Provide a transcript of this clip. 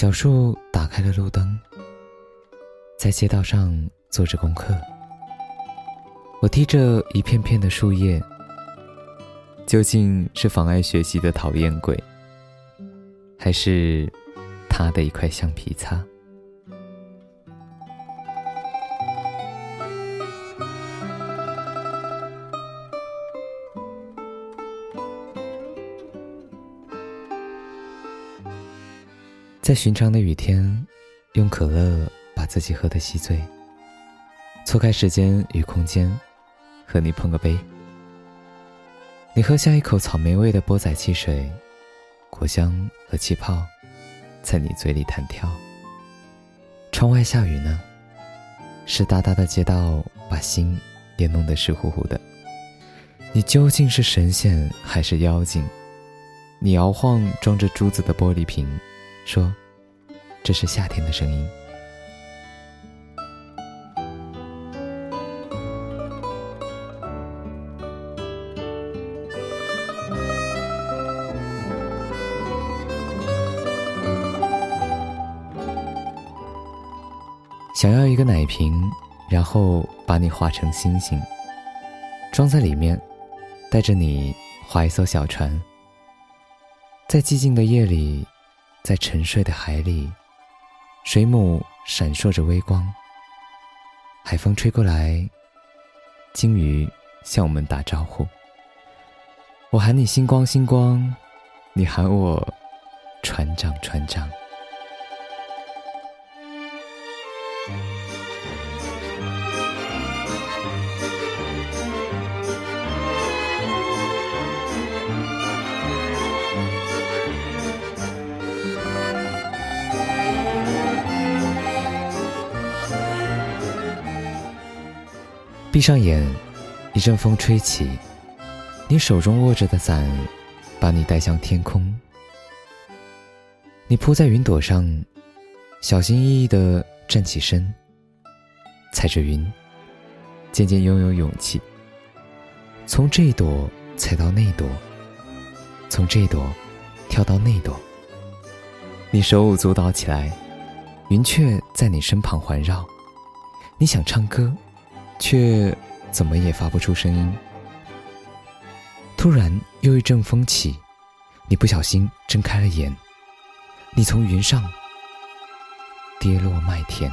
小树打开了路灯，在街道上做着功课。我踢着一片片的树叶，究竟是妨碍学习的讨厌鬼，还是他的一块橡皮擦？在寻常的雨天，用可乐把自己喝得稀醉。错开时间与空间，和你碰个杯。你喝下一口草莓味的波仔汽水，果香和气泡在你嘴里弹跳。窗外下雨呢，湿哒哒的街道把心也弄得湿乎乎的。你究竟是神仙还是妖精？你摇晃装着珠子的玻璃瓶，说。这是夏天的声音。想要一个奶瓶，然后把你画成星星，装在里面，带着你划一艘小船，在寂静的夜里，在沉睡的海里。水母闪烁着微光，海风吹过来，鲸鱼向我们打招呼。我喊你星光星光，你喊我船长船长。闭上眼，一阵风吹起，你手中握着的伞，把你带向天空。你扑在云朵上，小心翼翼地站起身，踩着云，渐渐拥有勇气，从这朵踩到那朵，从这朵跳到那朵。你手舞足蹈起来，云雀在你身旁环绕，你想唱歌。却怎么也发不出声音。突然又一阵风起，你不小心睁开了眼，你从云上跌落麦田。